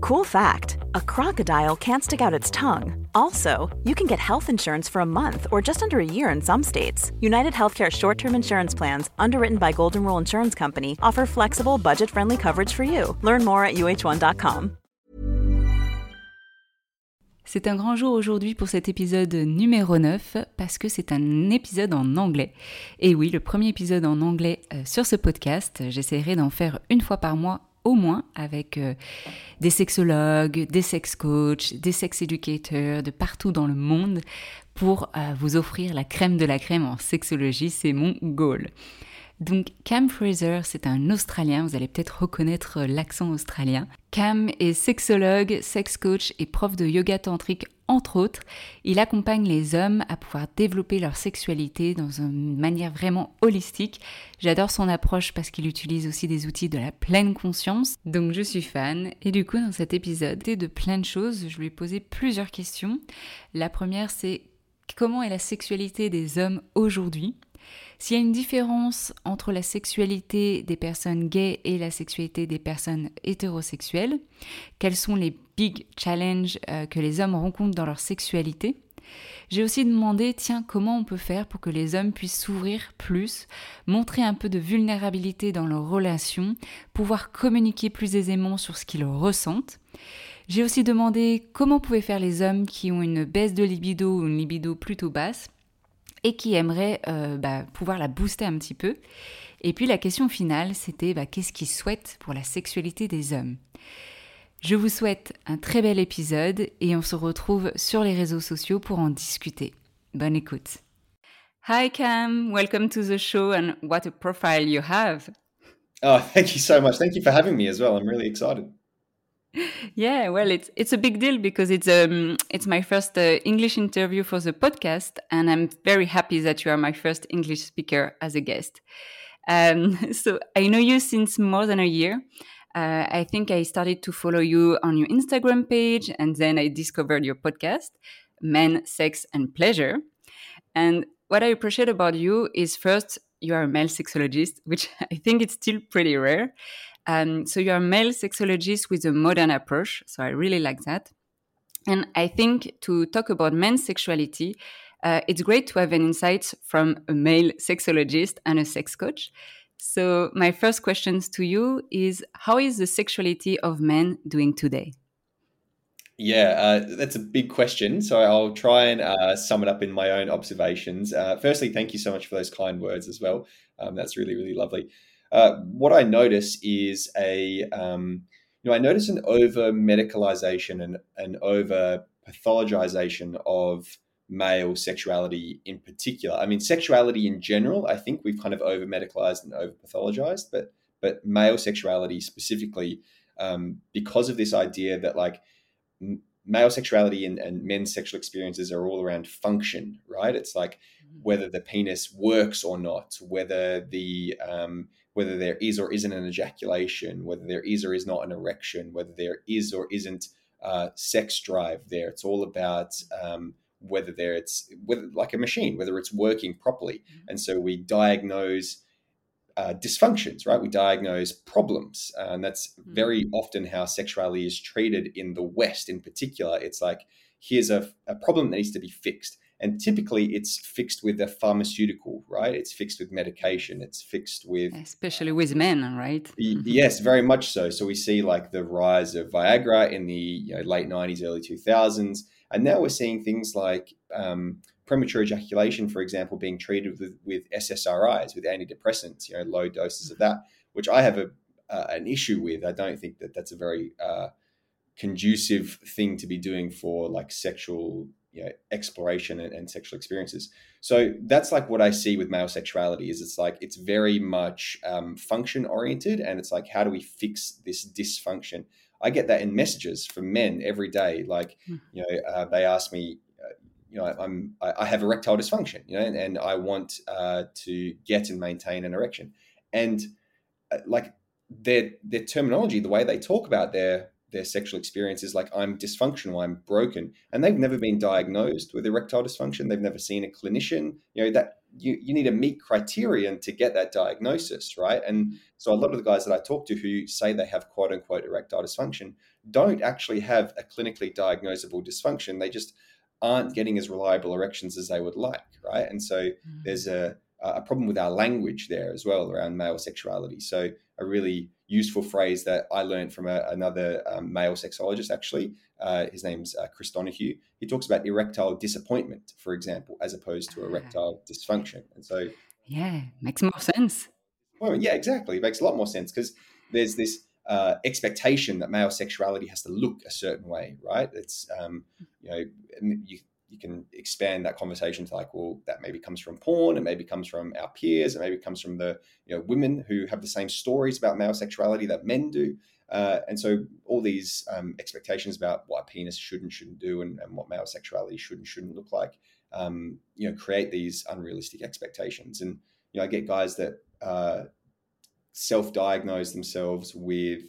Cool fact a crocodile can't stick out its tongue. Also, you can get health insurance for a month or just under a year in some states. United Healthcare short term insurance plans, underwritten by Golden Rule Insurance Company, offer flexible, budget friendly coverage for you. Learn more at uh1.com. C'est un grand jour aujourd'hui pour cet épisode numéro 9 parce que c'est un épisode en anglais. Et oui, le premier épisode en anglais euh, sur ce podcast. J'essaierai d'en faire une fois par mois au moins avec euh, des sexologues, des sex coachs, des sex educators de partout dans le monde pour euh, vous offrir la crème de la crème en sexologie. C'est mon goal. Donc Cam Fraser, c'est un Australien, vous allez peut-être reconnaître l'accent australien. Cam est sexologue, sex coach et prof de yoga tantrique entre autres. Il accompagne les hommes à pouvoir développer leur sexualité dans une manière vraiment holistique. J'adore son approche parce qu'il utilise aussi des outils de la pleine conscience. Donc je suis fan. Et du coup, dans cet épisode, de plein de choses, je lui ai posé plusieurs questions. La première, c'est comment est la sexualité des hommes aujourd'hui? S'il y a une différence entre la sexualité des personnes gays et la sexualité des personnes hétérosexuelles, quels sont les big challenges euh, que les hommes rencontrent dans leur sexualité? J'ai aussi demandé, tiens, comment on peut faire pour que les hommes puissent s'ouvrir plus, montrer un peu de vulnérabilité dans leurs relations, pouvoir communiquer plus aisément sur ce qu'ils ressentent? J'ai aussi demandé comment pouvaient faire les hommes qui ont une baisse de libido ou une libido plutôt basse et qui aimeraient euh, bah, pouvoir la booster un petit peu. Et puis la question finale, c'était bah, qu'est-ce qu'ils souhaitent pour la sexualité des hommes? Je vous souhaite un très bel épisode et on se retrouve sur les réseaux sociaux pour en discuter. Bonne écoute. Hi Cam, welcome to the show and what a profile you have. Oh, thank you so much. Thank you for having me as well. I'm really excited. Yeah, well, it's it's a big deal because it's um it's my first uh, English interview for the podcast, and I'm very happy that you are my first English speaker as a guest. Um, so I know you since more than a year. Uh, I think I started to follow you on your Instagram page, and then I discovered your podcast, Men, Sex, and Pleasure. And what I appreciate about you is first you are a male sexologist, which I think it's still pretty rare. Um, so you're a male sexologist with a modern approach. So I really like that. And I think to talk about men's sexuality, uh, it's great to have an insight from a male sexologist and a sex coach. So my first questions to you is how is the sexuality of men doing today? Yeah, uh, that's a big question. So I'll try and uh, sum it up in my own observations. Uh, firstly, thank you so much for those kind words as well. Um, that's really, really lovely. Uh, what I notice is a, um, you know, I notice an over medicalization and an over pathologization of male sexuality in particular. I mean, sexuality in general, I think we've kind of over medicalized and over pathologized, but but male sexuality specifically, um, because of this idea that like m- male sexuality and, and men's sexual experiences are all around function, right? It's like mm-hmm. whether the penis works or not, whether the um, whether there is or isn't an ejaculation, whether there is or is not an erection, whether there is or isn't uh, sex drive there. It's all about um, whether there it's whether like a machine, whether it's working properly. Mm-hmm. And so we diagnose uh, dysfunctions, right? We diagnose problems, uh, and that's mm-hmm. very often how sexuality is treated in the West. In particular, it's like here's a, a problem that needs to be fixed and typically it's fixed with a pharmaceutical right? It's fixed with medication. It's fixed with especially with men right? Mm-hmm. yes very much so. So we see like the rise of viagra in the you know, late 90s early 2000s and now we're seeing things like um, premature ejaculation for example being treated with, with ssris with antidepressants you know low doses of that which i have a uh, an issue with. I don't think that that's a very uh, conducive thing to be doing for like sexual you know, exploration and, and, sexual experiences. So that's like what I see with male sexuality is it's like it's very much um, function oriented, and it's like how do we fix this dysfunction? I get that in messages from men every day. Like hmm. you know, uh, they ask me, uh, you know, I'm I, I, have erectile dysfunction, you know, and, and I want uh, to get and maintain an erection, and uh, like their their terminology, the way they talk about their their sexual experience is like I'm dysfunctional, I'm broken, and they've never been diagnosed with erectile dysfunction. They've never seen a clinician. You know that you you need to meet criterion to get that diagnosis, right? And so a lot of the guys that I talk to who say they have quote unquote erectile dysfunction don't actually have a clinically diagnosable dysfunction. They just aren't getting as reliable erections as they would like, right? And so mm-hmm. there's a a problem with our language there as well around male sexuality. So a really useful phrase that I learned from a, another um, male sexologist, actually. Uh, his name's uh, Chris Donaghue. He talks about erectile disappointment, for example, as opposed to erectile dysfunction. And so, yeah, makes more sense. Well, yeah, exactly. It makes a lot more sense because there's this uh, expectation that male sexuality has to look a certain way, right? It's um, you know you you can expand that conversation to like, well, that maybe comes from porn, it maybe comes from our peers, it maybe comes from the you know women who have the same stories about male sexuality that men do, uh, and so all these um, expectations about what a penis should and shouldn't do, and, and what male sexuality should and shouldn't look like, um, you know, create these unrealistic expectations. And you know, I get guys that uh, self-diagnose themselves with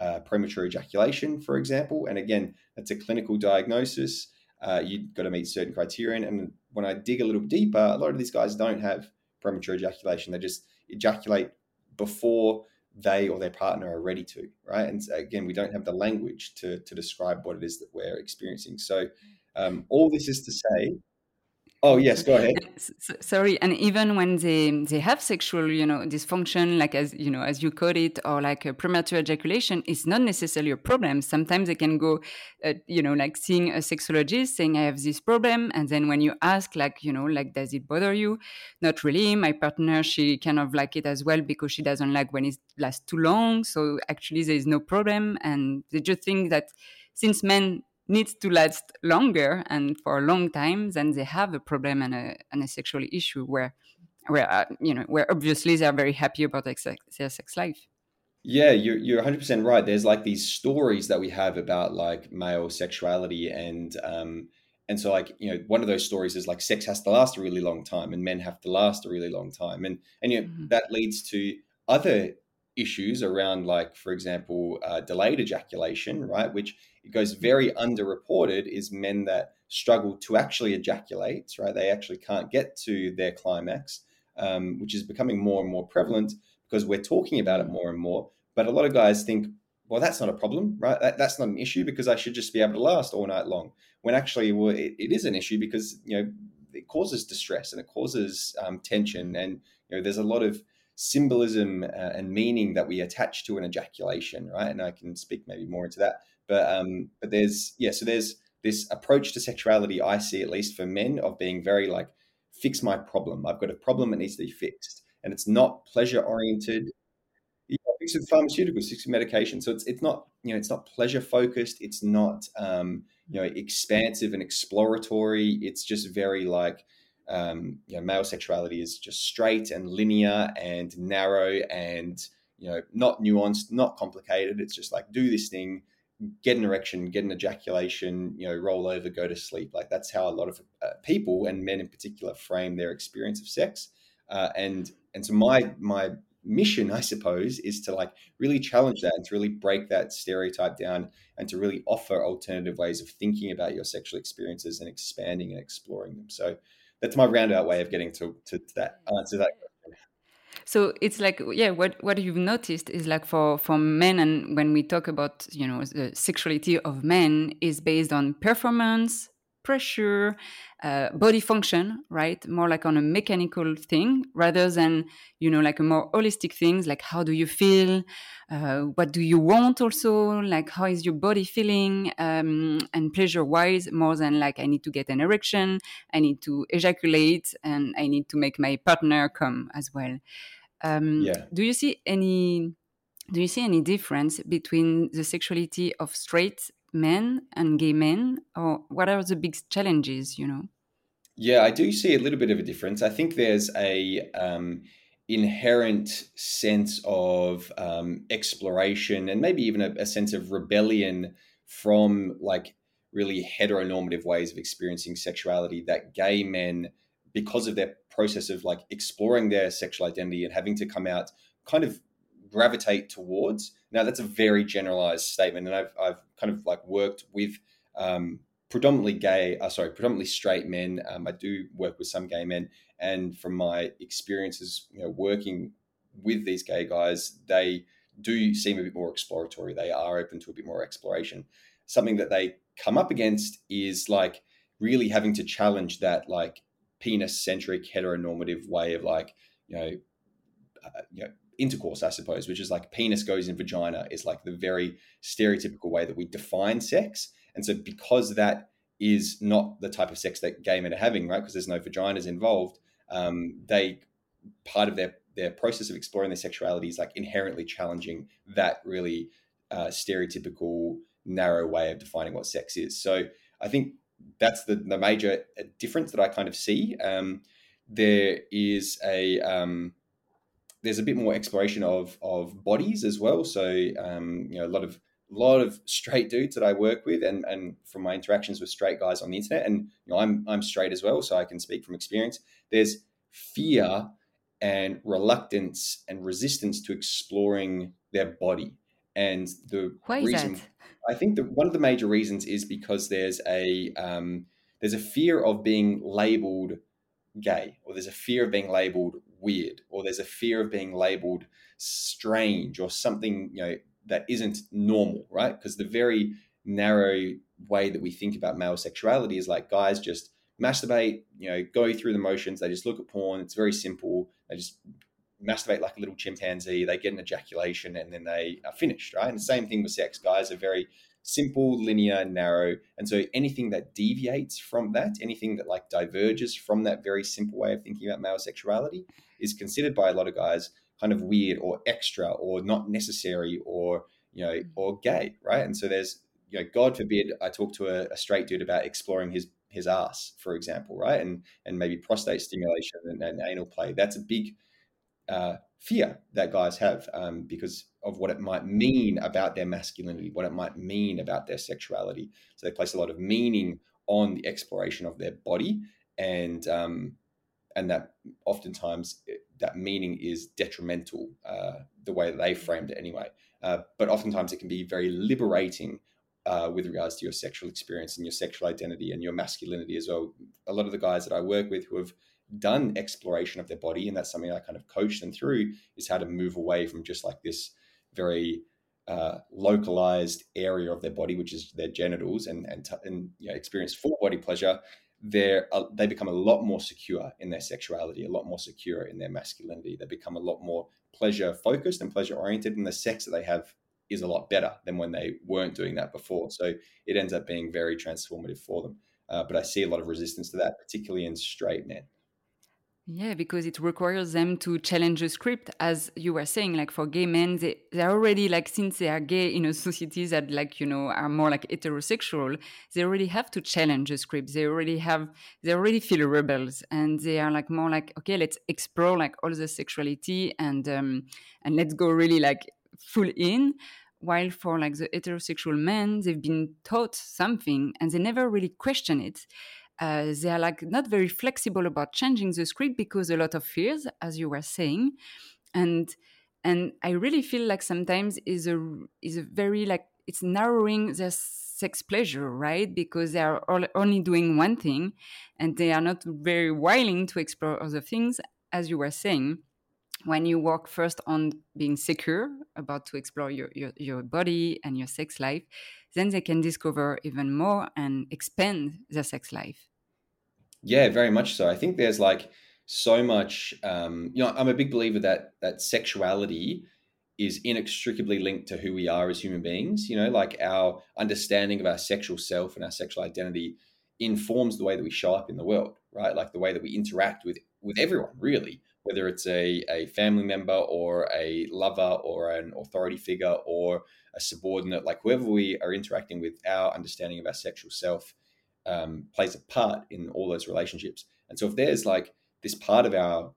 uh, premature ejaculation, for example, and again, that's a clinical diagnosis uh, you've got to meet certain criterion. And when I dig a little deeper, a lot of these guys don't have premature ejaculation. They just ejaculate before they or their partner are ready to, right? And again, we don't have the language to to describe what it is that we're experiencing. So um, all this is to say Oh yes, go ahead. sorry, and even when they they have sexual, you know, dysfunction, like as you know, as you call it, or like a premature ejaculation, it's not necessarily a problem. Sometimes they can go, uh, you know, like seeing a sexologist saying I have this problem, and then when you ask, like, you know, like does it bother you? Not really. My partner, she kind of like it as well because she doesn't like when it lasts too long. So actually, there is no problem, and they just think that since men needs to last longer and for a long time, then they have a problem and a, and a sexual issue where, where uh, you know, where obviously they are very happy about their sex, their sex life. Yeah, you're you're 100 percent right. There's like these stories that we have about like male sexuality and um and so like you know one of those stories is like sex has to last a really long time and men have to last a really long time and and you know mm-hmm. that leads to other issues around like for example uh, delayed ejaculation right which it goes very underreported is men that struggle to actually ejaculate, right? They actually can't get to their climax, um, which is becoming more and more prevalent because we're talking about it more and more. But a lot of guys think, well, that's not a problem, right? That, that's not an issue because I should just be able to last all night long. When actually, well, it, it is an issue because you know it causes distress and it causes um, tension, and you know there's a lot of symbolism uh, and meaning that we attach to an ejaculation, right? And I can speak maybe more into that. But um, but there's yeah, so there's this approach to sexuality I see at least for men of being very like fix my problem. I've got a problem that needs to be fixed, and it's not pleasure oriented. Yeah, fix with pharmaceuticals, fix with medication. So it's it's not you know it's not pleasure focused. It's not um, you know expansive and exploratory. It's just very like um, you know male sexuality is just straight and linear and narrow and you know not nuanced, not complicated. It's just like do this thing, get an erection, get an ejaculation, you know, roll over, go to sleep. Like that's how a lot of uh, people and men in particular frame their experience of sex. Uh, and and so my my mission, I suppose, is to like really challenge that and to really break that stereotype down and to really offer alternative ways of thinking about your sexual experiences and expanding and exploring them. So that's my roundabout way of getting to, to, to that answer that so it's like yeah what what you've noticed is like for for men and when we talk about you know the sexuality of men is based on performance pressure, uh, body function, right? More like on a mechanical thing rather than, you know, like a more holistic things like how do you feel? Uh, what do you want also? Like how is your body feeling? Um, and pleasure wise, more than like I need to get an erection, I need to ejaculate, and I need to make my partner come as well. Um, yeah. Do you see any? Do you see any difference between the sexuality of straight men and gay men or what are the big challenges you know? Yeah i do see a little bit of a difference. I think there's a um, inherent sense of um, exploration and maybe even a, a sense of rebellion from like really heteronormative ways of experiencing sexuality that gay men because of their process of like exploring their sexual identity and having to come out kind of gravitate towards. Now, that's a very generalized statement, and I've, I've kind of like worked with um, predominantly gay, uh, sorry, predominantly straight men. Um, I do work with some gay men, and from my experiences, you know, working with these gay guys, they do seem a bit more exploratory. They are open to a bit more exploration. Something that they come up against is like really having to challenge that like penis centric heteronormative way of like you know uh, you know intercourse, I suppose, which is like penis goes in vagina, is like the very stereotypical way that we define sex. And so, because that is not the type of sex that gay men are having, right? Because there's no vaginas involved, um, they part of their their process of exploring their sexuality is like inherently challenging that really uh, stereotypical narrow way of defining what sex is. So I think that's the, the major uh, difference that I kind of see. Um, there is a um, there's a bit more exploration of of bodies as well. So um, you know, a lot of a lot of straight dudes that I work with, and and from my interactions with straight guys on the internet, and you know, I'm I'm straight as well, so I can speak from experience. There's fear and reluctance and resistance to exploring their body, and the Why reason? I think that one of the major reasons is because there's a um, there's a fear of being labeled gay, or there's a fear of being labeled weird or there's a fear of being labeled strange or something you know that isn't normal right? Because the very narrow way that we think about male sexuality is like guys just masturbate you know go through the motions they just look at porn it's very simple they just masturbate like a little chimpanzee they get an ejaculation and then they are finished right? And the same thing with sex guys are very simple, linear, narrow. And so anything that deviates from that, anything that like diverges from that very simple way of thinking about male sexuality is considered by a lot of guys kind of weird or extra or not necessary or, you know, mm. or gay, right? And so there's, you know, God forbid I talk to a, a straight dude about exploring his his ass, for example, right? And and maybe prostate stimulation and, and anal play. That's a big uh, fear that guys have um, because of what it might mean about their masculinity, what it might mean about their sexuality. So they place a lot of meaning on the exploration of their body, and um, and that oftentimes eh, that meaning is detrimental, uh, the way they framed it anyway. Uh, but oftentimes it can be very liberating uh, with regards to your sexual experience and your sexual identity and your masculinity as well. A lot of the guys that I work with who have done exploration of their body, and that's something I kind of coach them through, is how to move away from just like this very uh, localized area of their body, which is their genitals, and and, t- and you know, experience full body pleasure. They're, uh, they become a lot more secure in their sexuality, a lot more secure in their masculinity. They become a lot more pleasure focused and pleasure oriented, and the sex that they have is a lot better than when they weren't doing that before. So it ends up being very transformative for them. Uh, but I see a lot of resistance to that, particularly in straight men. Yeah, because it requires them to challenge the script, as you were saying. Like for gay men, they they're already like since they are gay in a society that like you know are more like heterosexual, they already have to challenge the script. They already have they already feel rebels, and they are like more like okay, let's explore like all the sexuality and um and let's go really like full in. While for like the heterosexual men, they've been taught something and they never really question it uh, they are like not very flexible about changing the script because a lot of fears, as you were saying, and and I really feel like sometimes is a is a very like it's narrowing their sex pleasure, right? Because they are all, only doing one thing, and they are not very willing to explore other things, as you were saying when you work first on being secure about to explore your, your, your body and your sex life, then they can discover even more and expand their sex life. Yeah, very much so. I think there's like so much. Um, you know, I'm a big believer that that sexuality is inextricably linked to who we are as human beings. You know, like our understanding of our sexual self and our sexual identity informs the way that we show up in the world, right? Like the way that we interact with with everyone, really whether it's a, a family member or a lover or an authority figure or a subordinate, like whoever we are interacting with, our understanding of our sexual self um, plays a part in all those relationships. And so if there's like this part of our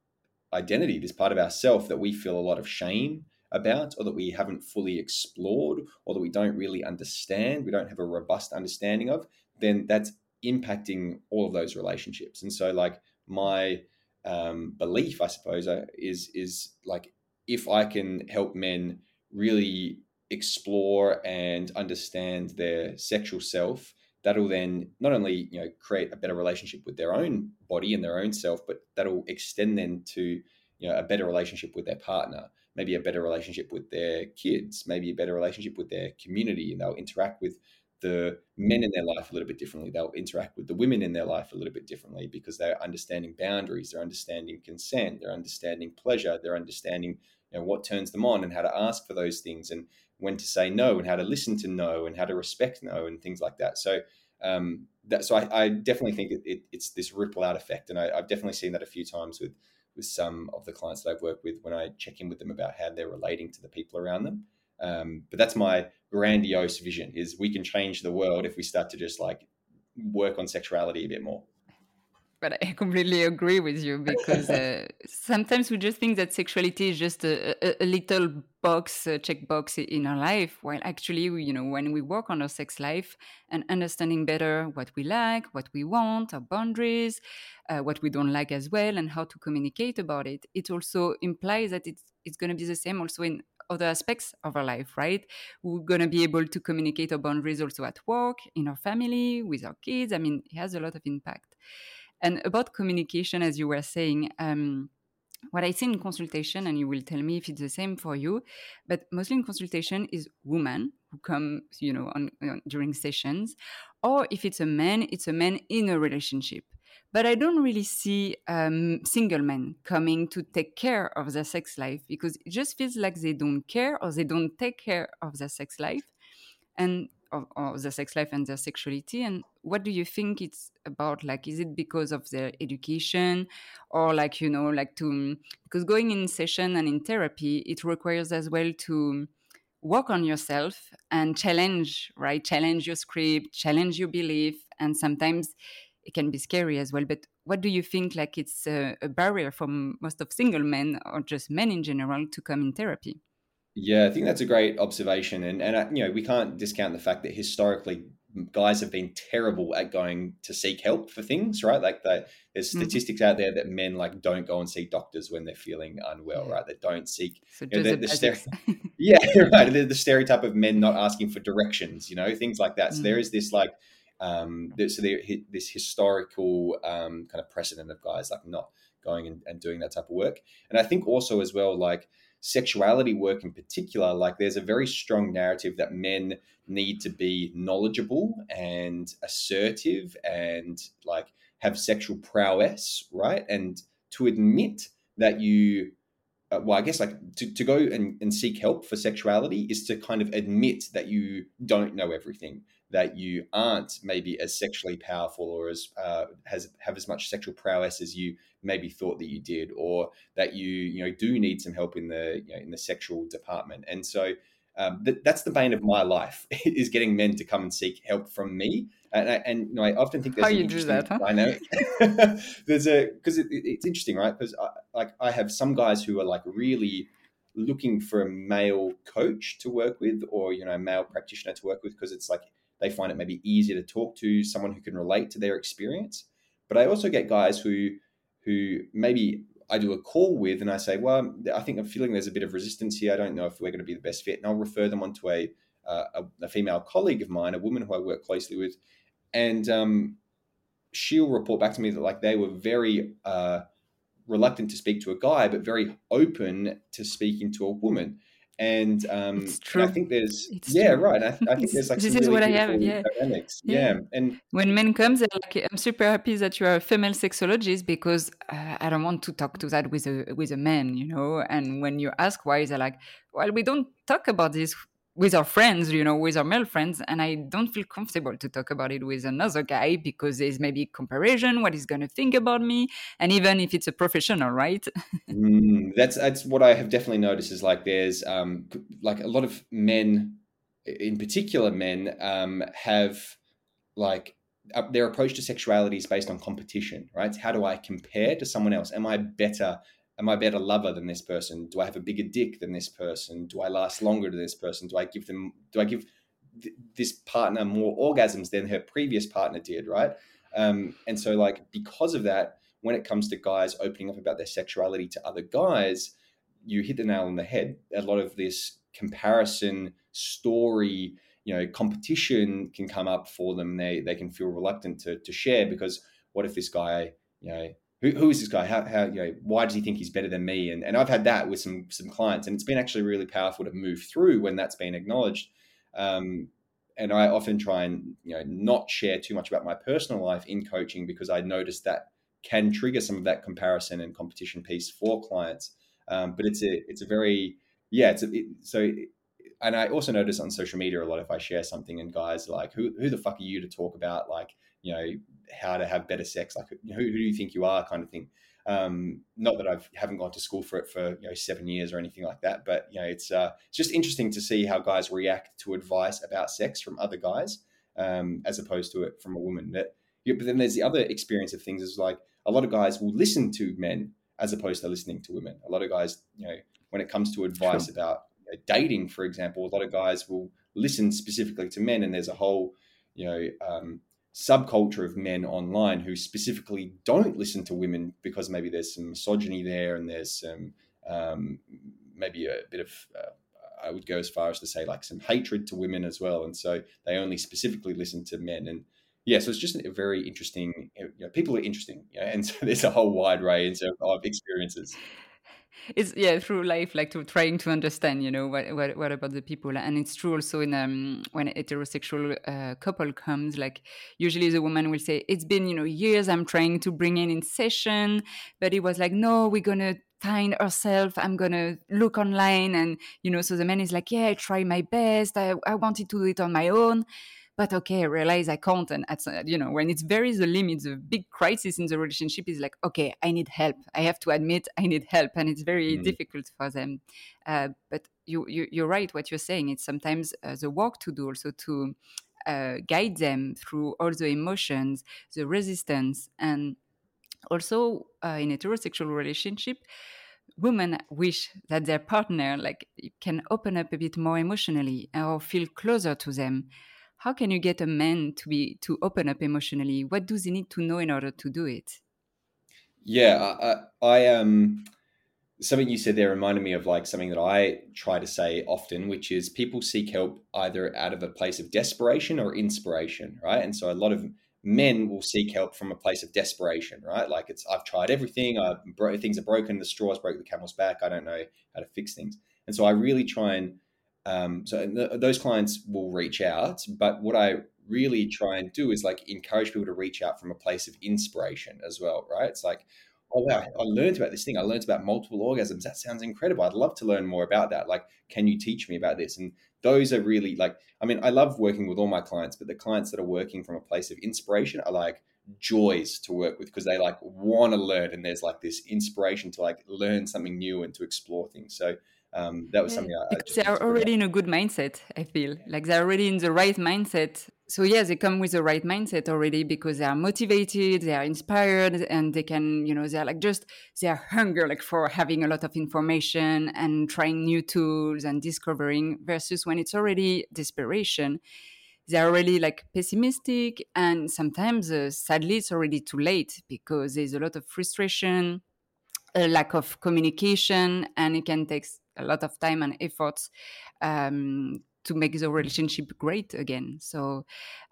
identity, this part of ourself that we feel a lot of shame about, or that we haven't fully explored, or that we don't really understand, we don't have a robust understanding of, then that's impacting all of those relationships. And so, like, my um, belief, I suppose, uh, is is like if I can help men really explore and understand their sexual self, that'll then not only you know create a better relationship with their own body and their own self, but that'll extend then to you know a better relationship with their partner, maybe a better relationship with their kids, maybe a better relationship with their community, and they'll interact with the men in their life a little bit differently. They'll interact with the women in their life a little bit differently because they're understanding boundaries, they're understanding consent, they're understanding pleasure, they're understanding you know, what turns them on and how to ask for those things and when to say no and how to listen to no and how to respect no and things like that. So um, that so I, I definitely think it, it, it's this ripple out effect, and I, I've definitely seen that a few times with with some of the clients that I've worked with when I check in with them about how they're relating to the people around them. Um, but that's my grandiose vision: is we can change the world if we start to just like work on sexuality a bit more. But I completely agree with you because uh, sometimes we just think that sexuality is just a, a, a little box, a check box in our life, while actually, you know, when we work on our sex life and understanding better what we like, what we want, our boundaries, uh, what we don't like as well, and how to communicate about it, it also implies that it's, it's going to be the same also in other aspects of our life, right? We're going to be able to communicate our boundaries also at work, in our family, with our kids. I mean, it has a lot of impact. And about communication, as you were saying, um, what I see in consultation, and you will tell me if it's the same for you, but mostly in consultation is women who come, you know, on, on, during sessions, or if it's a man, it's a man in a relationship. But I don't really see um, single men coming to take care of their sex life because it just feels like they don't care or they don't take care of their sex life. And of, of their sex life and their sexuality and what do you think it's about? Like is it because of their education or like you know like to because going in session and in therapy it requires as well to work on yourself and challenge right? Challenge your script challenge your belief and sometimes it can be scary as well. But what do you think like it's a, a barrier for most of single men or just men in general to come in therapy yeah, I think that's a great observation, and and uh, you know we can't discount the fact that historically guys have been terrible at going to seek help for things, right? Like the, there's mm-hmm. statistics mm-hmm. out there that men like don't go and see doctors when they're feeling unwell, right? They don't seek. So you know, the, the stere- yeah, right. The, the, stereotype of men not asking for directions, you know, things like that. So mm-hmm. there is this like, um, so there this historical um, kind of precedent of guys like not going and, and doing that type of work, and I think also as well like sexuality work in particular, like there's a very strong narrative that men need to be knowledgeable and assertive and like have sexual prowess, right? And to admit that you uh, well, I guess like to, to go and, and seek help for sexuality is to kind of admit that you don't know everything, that you aren't maybe as sexually powerful or as uh, has have as much sexual prowess as you maybe thought that you did, or that you you know do need some help in the you know, in the sexual department. And so um, th- that's the bane of my life is getting men to come and seek help from me. And, I, and you know, I often think there's how you do that. Huh? I know there's a because it, it's interesting, right? Because like I have some guys who are like really looking for a male coach to work with, or you know, a male practitioner to work with, because it's like they find it maybe easier to talk to someone who can relate to their experience. But I also get guys who who maybe I do a call with and I say, well, I think I'm feeling there's a bit of resistance here. I don't know if we're going to be the best fit. And I'll refer them onto a, uh, a, a, female colleague of mine, a woman who I work closely with. And um, she'll report back to me that like they were very uh, reluctant to speak to a guy, but very open to speaking to a woman and um, it's true. I think there's it's yeah, true. right. I, I, think there's like this is really what I have. Yeah. Dynamics. yeah, yeah. And when men comes, like, I'm super happy that you're a female sexologist because uh, I don't want to talk to that with a with a man, you know. And when you ask why, they're like, well, we don't talk about this with our friends, you know, with our male friends, and I don't feel comfortable to talk about it with another guy because there's maybe comparison, what he's going to think about me, and even if it's a professional, right? mm, that's that's what I have definitely noticed is like there's um like a lot of men, in particular men, um have like uh, their approach to sexuality is based on competition, right? How do I compare to someone else? Am I better am I a better lover than this person? Do I have a bigger dick than this person? Do I last longer than this person? Do I give them? Do I give th- this partner more orgasms than her previous partner did? Right. Um, and so, like, because of that, when it comes to guys opening up about their sexuality to other guys, you hit the nail on the head. A lot of this comparison story, you know, competition can come up for them. They they can feel reluctant to to share because what if this guy, you know, who, who is this guy? How, how, you know, why does he think he's better than me? And, and I've had that with some, some clients and it's been actually really powerful to move through when that's been acknowledged. Um, and I often try and, you know, not share too much about my personal life in coaching because I noticed that can trigger some of that comparison and competition piece for clients. Um, but it's a, it's a very, yeah, it's a, it, so, and I also notice on social media a lot if I share something and guys like, who, who the fuck are you to talk about like, you know, how to have better sex, like who, who do you think you are, kind of thing. Um, not that I've haven't gone to school for it for you know seven years or anything like that, but you know it's uh, it's just interesting to see how guys react to advice about sex from other guys um, as opposed to it from a woman. But, yeah, but then there's the other experience of things is like a lot of guys will listen to men as opposed to listening to women. A lot of guys, you know, when it comes to advice sure. about you know, dating, for example, a lot of guys will listen specifically to men, and there's a whole you know um, subculture of men online who specifically don't listen to women because maybe there's some misogyny there and there's some um, maybe a bit of uh, I would go as far as to say like some hatred to women as well, and so they only specifically listen to men. And yeah, so it's just a very interesting. You know, people are interesting, and so there's a whole wide range of, of experiences it's yeah through life like to trying to understand you know what what, what about the people and it's true also in um when a heterosexual uh, couple comes like usually the woman will say it's been you know years i'm trying to bring in in session but it was like no we're gonna find ourselves i'm gonna look online and you know so the man is like yeah i try my best i, I wanted to do it on my own but okay, I realize I can't. And at, you know, when it's very the limit, the big crisis in the relationship is like, okay, I need help. I have to admit I need help, and it's very mm. difficult for them. Uh, but you, you, are right. What you're saying, it's sometimes uh, the work to do also to uh, guide them through all the emotions, the resistance, and also uh, in heterosexual relationship women wish that their partner like can open up a bit more emotionally or feel closer to them how can you get a man to be to open up emotionally? What does he need to know in order to do it? Yeah i, I um something you said there reminded me of like something that i try to say often which is people seek help either out of a place of desperation or inspiration right? And so a lot of men will seek help from a place of desperation right? Like it's i've tried everything. I've bro- things are broken. The straws broke the camel's back. I don't know how to fix things. And so i really try and um, so th- those clients will reach out, but what I really try and do is like encourage people to reach out from a place of inspiration as well, right? It's like, oh wow, I learned about this thing. I learned about multiple orgasms. That sounds incredible. I'd love to learn more about that. Like, can you teach me about this? And those are really like, I mean, I love working with all my clients, but the clients that are working from a place of inspiration are like joys to work with because they like want to learn and there's like this inspiration to like learn something new and to explore things. So um, that was something I, because I they're already in a good mindset. I feel like they're already in the right mindset. So yeah, they come with the right mindset already because they are motivated, they are inspired, and they can, you know, they're like just they are hunger like for having a lot of information and trying new tools and discovering. Versus when it's already desperation, they're already like pessimistic, and sometimes uh, sadly it's already too late because there's a lot of frustration, a lack of communication, and it can take a lot of time and effort um, to make the relationship great again. So,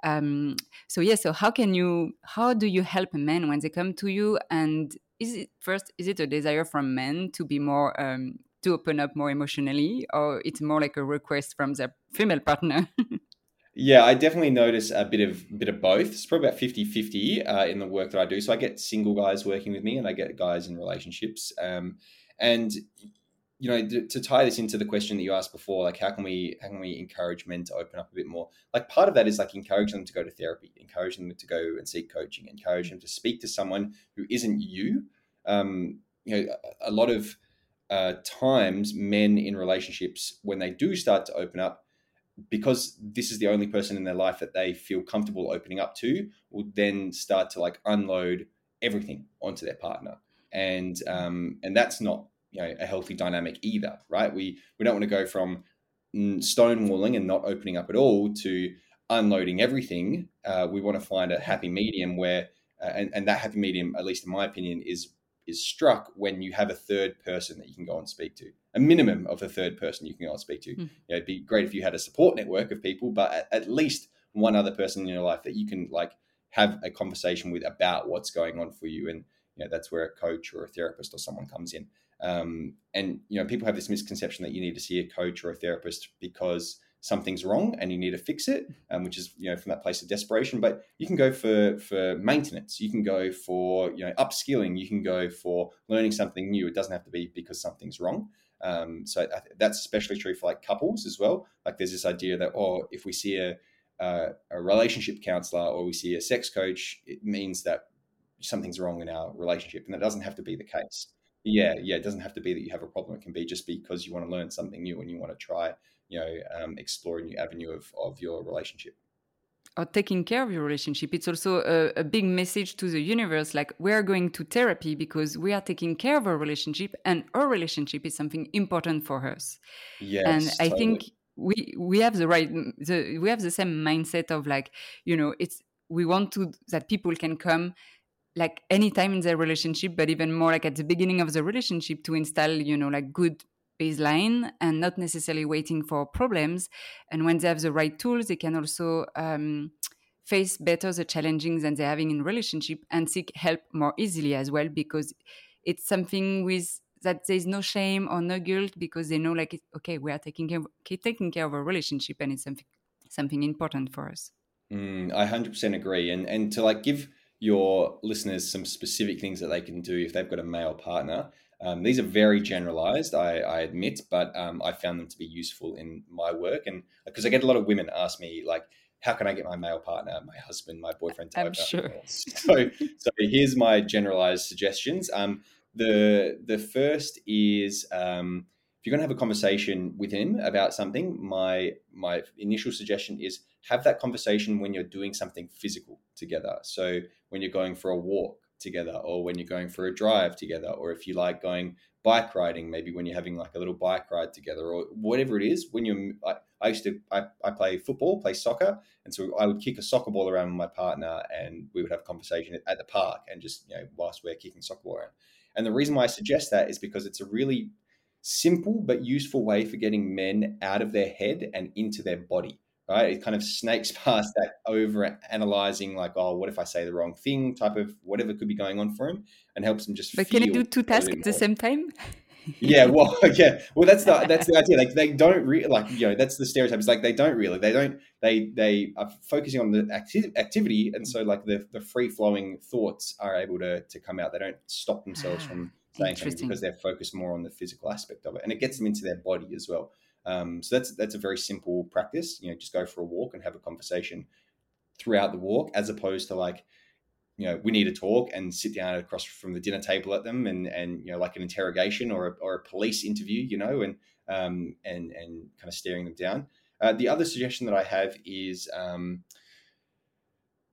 um, so yeah. So how can you? How do you help men when they come to you? And is it first? Is it a desire from men to be more? Um, to open up more emotionally, or it's more like a request from their female partner? Yeah, I definitely notice a bit of bit of both. It's probably about 50-50 uh, in the work that I do. So I get single guys working with me and I get guys in relationships. Um, and you know, to, tie this into the question that you asked before, like how can we how can we encourage men to open up a bit more? Like part of that is like encourage them to go to therapy, encourage them to go and seek coaching, encourage them to speak to someone who isn't you. Um, you know, a, a lot of uh, times men in relationships when they do start to open up, because this is the only person in their life that they feel comfortable opening up to, will then start to like unload everything onto their partner, and um, and that's not you know a healthy dynamic either, right? We we don't want to go from stonewalling and not opening up at all to unloading everything. Uh, we want to find a happy medium where, uh, and, and that happy medium, at least in my opinion, is is struck when you have a third person that you can go and speak to. A minimum of a third person you can go and speak to. Mm. You know, it'd be great if you had a support network of people, but at, at least one other person in your life that you can like have a conversation with about what's going on for you. And you know, that's where a coach or a therapist or someone comes in. Um, and you know, people have this misconception that you need to see a coach or a therapist because something's wrong and you need to fix it, um, which is you know from that place of desperation. But you can go for for maintenance. You can go for you know upskilling. You can go for learning something new. It doesn't have to be because something's wrong. Um, so that's especially true for like couples as well. Like there's this idea that oh, if we see a uh, a relationship counselor or we see a sex coach, it means that something's wrong in our relationship, and that doesn't have to be the case yeah yeah it doesn't have to be that you have a problem. It can be just because you want to learn something new and you want to try you know um, explore a new avenue of, of your relationship. Or taking care of your relationship. It's also a, a, big message to the universe like we are going to therapy because we are taking care of our relationship and our relationship is something important for us. Yes, and i totally. think we we have the right the we have the same mindset of like you know it's we want to that people can come like any time in their relationship but even more like at the beginning of the relationship to install you know like good baseline and not necessarily waiting for problems. And when they have the right tools they can also um, face better the challenges that they're having in relationship and seek help more easily as well because it's something with that there's no shame or no guilt because they know like okay we are taking care of, taking care of a relationship and it's something something important for us. Mm, i 100% agree. And and to like give your listeners some specific things that they can do if they've got a male partner. Um, these are very generalized, I, I admit, but um, I found them to be useful in my work. And because I get a lot of women ask me, like, how can I get my male partner, my husband, my boyfriend to I'm sure. So, so here's my generalized suggestions. Um, the the first is um, if you're going to have a conversation with him about something, my my initial suggestion is have that conversation when you're doing something physical together. So when you're going for a walk together, or when you're going for a drive together, or if you like going bike riding, maybe when you're having like a little bike ride together, or whatever it is. When you're, I, I used to, I, I play football, play soccer, and so I would kick a soccer ball around with my partner, and we would have a conversation at the park, and just you know whilst we're kicking soccer ball around. And the reason why I suggest that is because it's a really simple but useful way for getting men out of their head and into their body right? It kind of snakes past that over analyzing, like, oh, what if I say the wrong thing type of whatever could be going on for him and helps him just But can you do two tasks at the same time? yeah, well, yeah, well, that's the that's the idea. Like they don't really like you know that's the stereotype. It's like they don't really they don't they they are focusing on the acti- activity, and so like the the free flowing thoughts are able to to come out. They don't stop themselves ah, from saying something because they're focused more on the physical aspect of it, and it gets them into their body as well. Um, so that's that's a very simple practice. You know, just go for a walk and have a conversation throughout the walk, as opposed to like you know we need to talk and sit down across from the dinner table at them and and you know like an interrogation or a, or a police interview you know and um, and and kind of staring them down uh, the other suggestion that i have is um,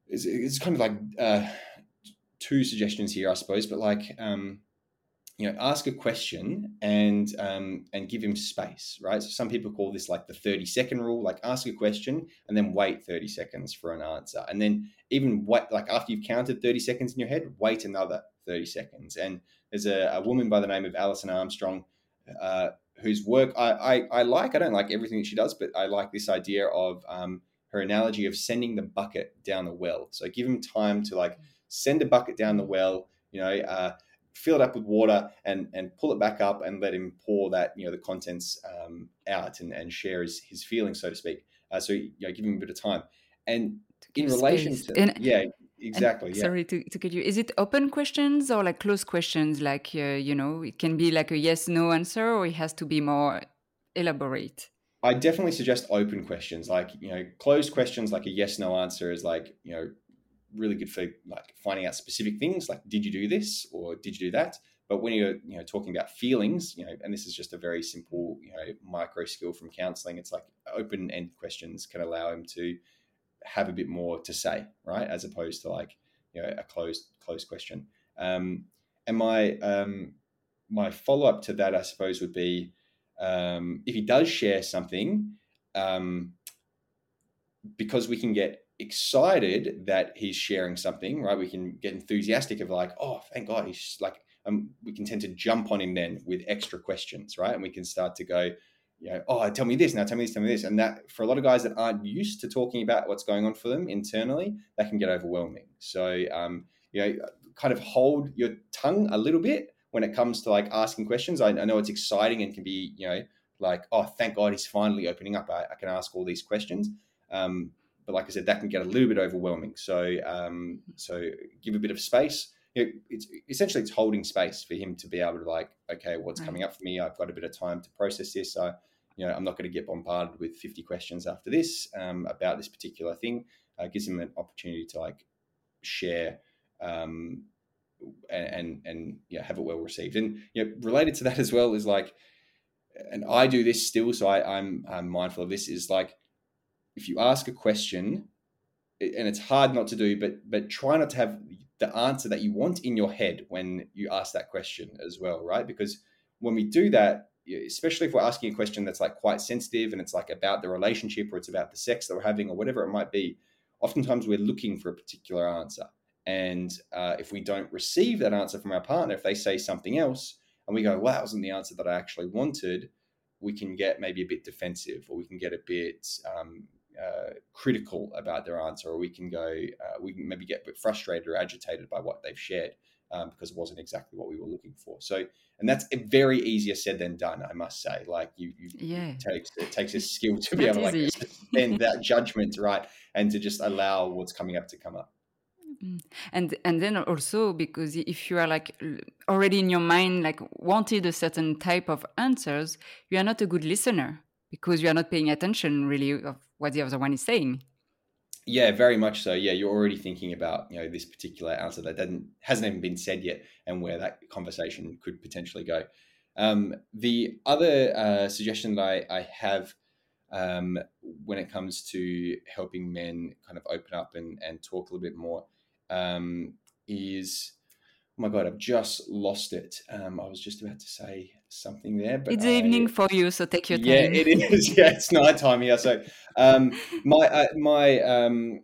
is it's kind of like uh, two suggestions here i suppose but like um, you know ask a question and um, and give him space right? So some people call this like the 30 second rule like ask a question and then wait 30 seconds for an answer. And then even wait like after you've counted 30 seconds in your head wait another 30 seconds. And there's a, a woman by the name of alison armstrong uh, whose work I, I, I like. I don't like everything that she does but i like this idea of um, her analogy of sending the bucket down the well. So give him time to like send a bucket down the well you know uh, fill it up with water and and pull it back up and let him pour that you know the contents um, out and, and share his, his feelings so to speak. Uh, so you know give him a bit of time. And in relation space. to and, yeah exactly and, yeah. sorry to, to cut you. Is it open questions or like closed questions? Like uh, you know it can be like a yes no answer or it has to be more elaborate? I definitely suggest open questions, like you know, closed questions, like a yes no answer is like you know, really good for like finding out specific things like did you do this or did you do that? But when you're you know talking about feelings you know and this is just a very simple you know micro skill from counseling it's like open end questions can allow him to have a bit more to say right? As opposed to like you know a closed closed question. Um, and my um, my follow up to that i suppose would be um, if he does share something um, because we can get excited that he's sharing something, right? We can get enthusiastic of like, oh, thank God, he's like, um, we can tend to jump on him then with extra questions, right? And we can start to go, you know, oh, tell me this now, tell me this, tell me this, and that for a lot of guys that aren't used to talking about what's going on for them internally, that can get overwhelming. So, um, you know, kind of hold your tongue a little bit when it comes to like asking questions. I, I know it's exciting and can be, you know, like, oh, thank God he's finally opening up. I, I can ask all these questions. Um, but like I said, that can get a little bit overwhelming. So um, so give a bit of space. Know, it's essentially it's holding space for him to be able to like, okay, what's right. coming up for me? I've got a bit of time to process this. So, you know, I'm not going to get bombarded with 50 questions after this um, about this particular thing. Uh, gives him an opportunity to like share um, and, and and yeah, have it well received. And you know, related to that as well is like, and I do this still, so I, I'm I'm mindful of this. Is like if you ask a question, and it's hard not to do, but but try not to have the answer that you want in your head when you ask that question as well, right? Because when we do that, especially if we're asking a question that's like quite sensitive and it's like about the relationship or it's about the sex that we're having or whatever it might be, oftentimes we're looking for a particular answer. And uh, if we don't receive that answer from our partner, if they say something else and we go, well, that wasn't the answer that I actually wanted, we can get maybe a bit defensive or we can get a bit um, uh, critical about their answer, or we can go, uh, we can maybe get a bit frustrated or agitated by what they've shared um, because it wasn't exactly what we were looking for. So, and that's very easier said than done, I must say. Like you, you yeah. it takes it takes a skill to be able to like suspend that judgment, right, and to just allow what's coming up to come up. Mm. And and then also because if you are like already in your mind like wanted a certain type of answers, you are not a good listener because you are not paying attention really of what the other one is saying. Yeah, very much so. Yeah, you're already thinking about you know this particular answer that doesn't hasn't even been said yet, and where that conversation could potentially go. Um, the other uh, suggestion that I, I have um, when it comes to helping men kind of open up and, and talk a little bit more um, is oh my god, I've just lost it. Um, I was just about to say something there, but it's I, evening for you, so take your time. Yeah, it is. Yeah, it's night time here. So um, my uh, my um,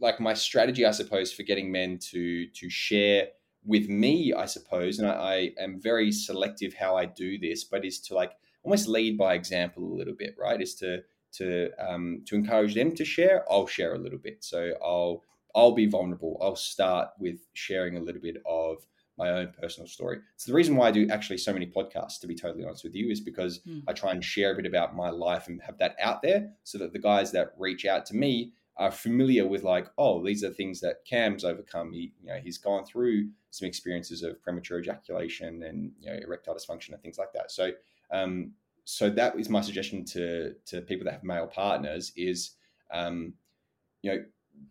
like my strategy, I suppose, for getting men to to share with me, I suppose, and I, I am very selective how I do this, but is to like almost lead by example a little bit, right? Is to to um, to encourage them to share. I'll share a little bit, so I'll I'll be vulnerable. I'll start with sharing a little bit of my own personal story. So the reason why I do actually so many podcasts, to be totally honest with you, is because Mm. I try and share a bit about my life and have that out there, so that the guys that reach out to me are familiar with like, oh, these are things that Cam's overcome. He, you know, he's gone through some experiences of premature ejaculation and you know erectile dysfunction and things like that. So, um, so that is my suggestion to to people that have male partners is, um, you know,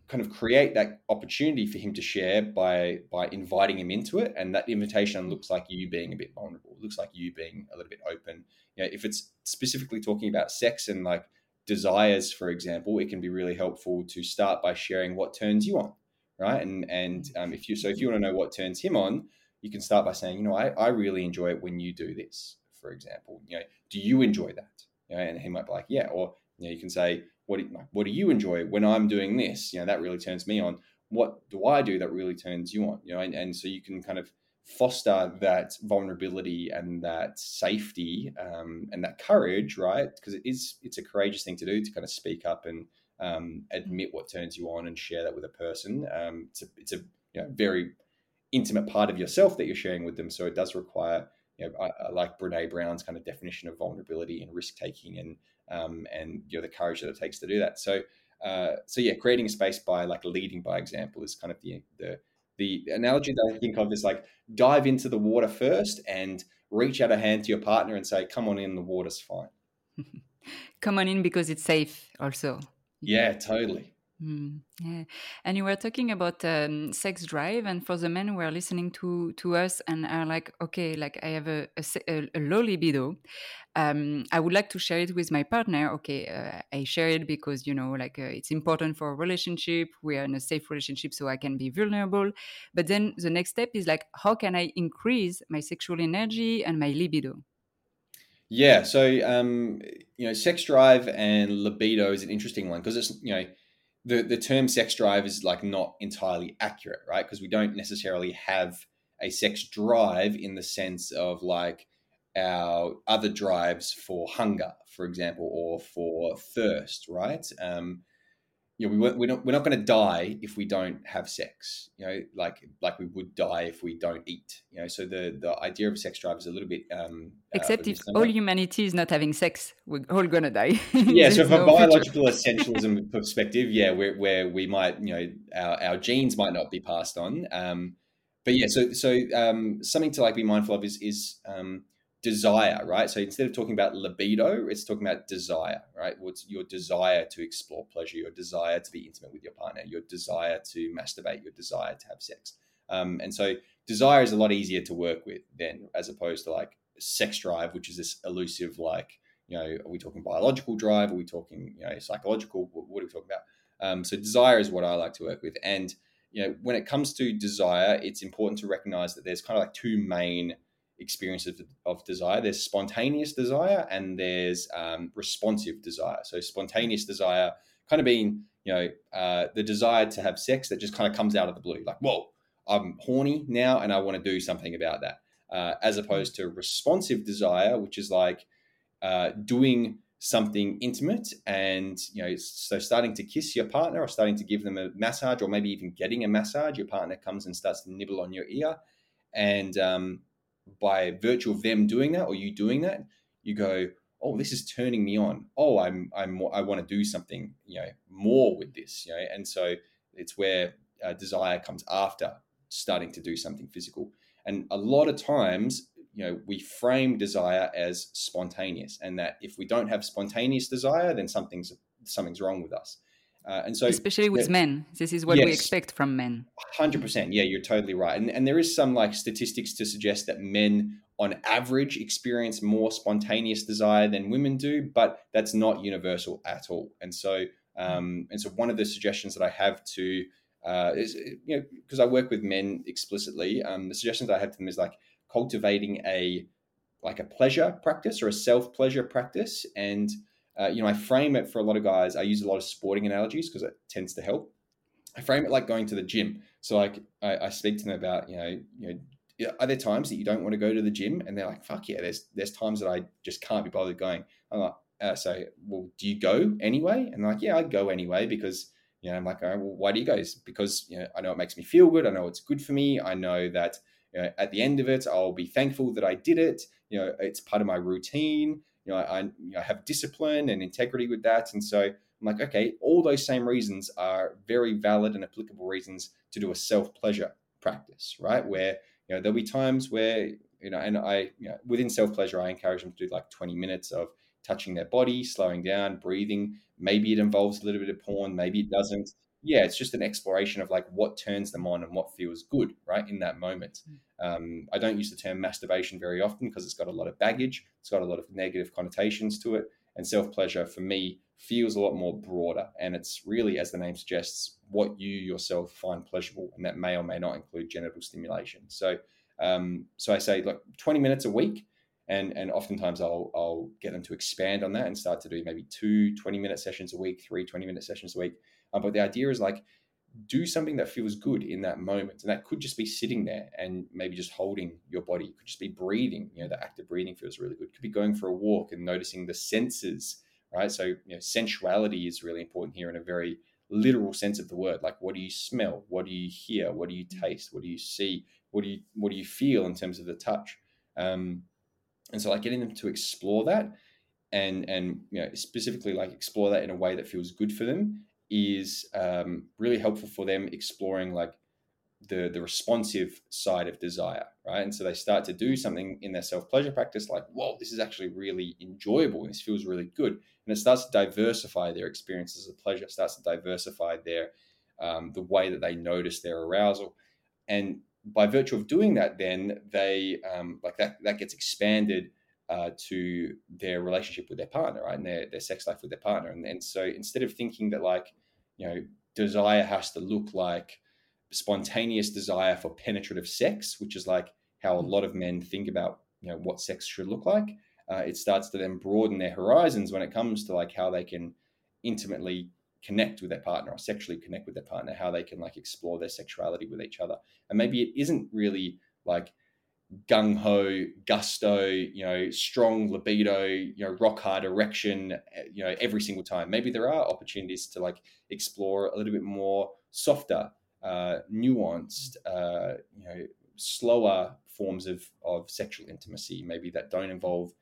kind of create that opportunity for him to share by by inviting him into it, and that invitation looks like you being a bit vulnerable. It looks like you being a little bit open. You know, if it's specifically talking about sex and like desires, for example, it can be really helpful to start by sharing what turns you on, right? And and um, if you so if you want to know what turns him on, you can start by saying, you know, I, I really enjoy it when you do this, for example. You know, do you enjoy that? You know, and he might be like, yeah. Or you know, you can say, what do, what do you enjoy when I'm doing this? You know, that really turns me on. What do I do that really turns you on? You know, and, and so you can kind of foster that vulnerability and that safety um, and that courage, right? Because it is it's a courageous thing to do to kind of speak up and um, admit what turns you on and share that with a person. Um, it's a it's a you know, very intimate part of yourself that you're sharing with them, so it does require you know I, I like Brene Brown's kind of definition of vulnerability and risk taking and um, and you know the courage that it takes to do that. So uh, so yeah, creating a space by like leading by example is kind of the the the analogy that I think of is like dive into the water first and reach out a hand to your partner and say, "Come on in, the water's fine." Come on in because it's safe, also. Yeah, totally. Mm, yeah, and you were talking about um, sex drive, and for the men who are listening to to us and are like, okay, like I have a, a, a, low libido, um, I would like to share it with my partner. Okay, uh, I share it because you know, like uh, it's important for a relationship. We are in a safe relationship, so I can be vulnerable. But then the next step is like, how can I increase my sexual energy and my libido? Yeah, so um, you know, sex drive and libido is an interesting one because it's you know the the term sex drive is like not entirely accurate, right? Because we don't necessarily have a sex drive in the sense of like our other drives for hunger, for example, or for thirst, right? Um, you know, we we're not we're not going to die if we don't have sex. You know, like like we would die if we don't eat. You know, so the the idea of sex drive is a little bit um, uh, Except a if all humanity is not having sex, we're all gonna die. yeah, so from a no future. biological essentialism perspective, yeah, where where we might, you know, our, our genes might not be passed on. Um, but yeah, so so um, something to like be mindful of is is um, desire, right? So instead of talking about libido, it's talking about desire, right? What's your desire to explore pleasure, your desire to be intimate with your partner, your desire to masturbate, your desire to have sex. Um, and so desire is a lot easier to work with than as opposed to like sex drive, which is this elusive like you know, are we talking biological drive? Are we talking, you know, psychological? What, what are we talking about? Um, so desire is what I like to work with. And, you know, when it comes to desire, it's important to recognize that there's kind of like two main experiences of, of desire. There's spontaneous desire and there's um, responsive desire. So spontaneous desire kind of being, you know, uh, the desire to have sex that just kind of comes out of the blue. Like, whoa, I'm horny now and I want to do something about that. Uh, as opposed to responsive desire, which is like, uh, doing something intimate and you know so starting to kiss your partner or starting to give them a massage or maybe even getting a massage your partner comes and starts to nibble on your ear and um, by virtue of them doing that or you doing that you go oh this is turning me on. Oh i'm i'm i want to do something you know more with this you know? And so it's where uh, desire comes after starting to do something physical. And a lot of times you know we frame desire as spontaneous and that if we don't have spontaneous desire then something's something's wrong with us uh, and so Especially with men. This is what we expect from men. Hundred percent. Yeah, you're totally right. And and there is some like statistics to suggest that men on average experience more spontaneous desire than women do, but that's not universal at all. And so um, and so one of the suggestions that I have to uh, is you know because I work with men explicitly, um, the suggestions I have to them is like cultivating a like a pleasure practice or a self pleasure practice and uh, you know, I frame it for a lot of guys. I use a lot of sporting analogies because it tends to help. I frame it like going to the gym. So like I, I speak to them about, you know, you know, are there times that you don't want to go to the gym? And they're like, fuck yeah, there's there's times that I just can't be bothered going. I'm like, uh, so well, do you go anyway? And like, yeah, I go anyway because you know, I'm like, well, why do you go? Because you know, I know it makes me feel good. I know it's good for me. I know that you know, at the end of it, I'll be thankful that I did it. You know, it's part of my routine. You know, I, know, have discipline and integrity with that. And so I'm like, okay, all those same reasons are very valid and applicable reasons to do a self pleasure practice, right? Where, you know, there'll be times where, you know, and I, you know, within self pleasure, I encourage them to do like 20 minutes of touching their body, slowing down, breathing. Maybe it involves a little bit of porn, maybe it doesn't. Yeah, it's just an exploration of like what turns them on and what feels good, right, in that moment. Um, I don't use the term masturbation very often because it's got a lot of baggage, it's got a lot of negative connotations to it. And self pleasure for me feels a lot more broader. And it's really, as the name suggests, what you yourself find pleasurable. And that may or may not include genital stimulation. So, um, so I say, like 20 minutes a week and and oftentimes I'll I'll get them to expand on that and start to do maybe two 20 minute sessions a week, three 20 minute sessions a week. Um, but the idea is like do something that feels good in that moment, and that could just be sitting there and maybe just holding your body. It could just be breathing. You know, the act of breathing feels really good. It could be going for a walk and noticing the senses. Right, so you know, sensuality is really important here in a very literal sense of the word. Like, what do you smell? What do you hear? What do you taste? What do you see? What do you what do you feel in terms of the touch? Um, and so like getting them to explore that and and you know specifically like explore that in a way that feels good for them is um, really helpful for them exploring like the the responsive side of desire right? And so they start to do something in their self pleasure practice like whoa this is actually really enjoyable. This feels really good. And it starts to diversify their experiences of pleasure. Starts to diversify their um, the way that they notice their arousal. And by virtue of doing that, then they um, like that that gets expanded uh, to their relationship with their partner, right, and their their sex life with their partner, and and so instead of thinking that like you know desire has to look like spontaneous desire for penetrative sex, which is like how a lot of men think about you know what sex should look like. Uh, it starts to then broaden their horizons when it comes to like how they can intimately connect with their partner or sexually connect with their partner, how they can like explore their sexuality with each other. And maybe it isn't really like gung ho, gusto, you know, strong libido, you know, rock hard erection, eh, you know, every single time. Maybe there are opportunities to like explore a little bit more softer, uh, nuanced, uh, you know, slower forms of of sexual intimacy. Maybe that don't involve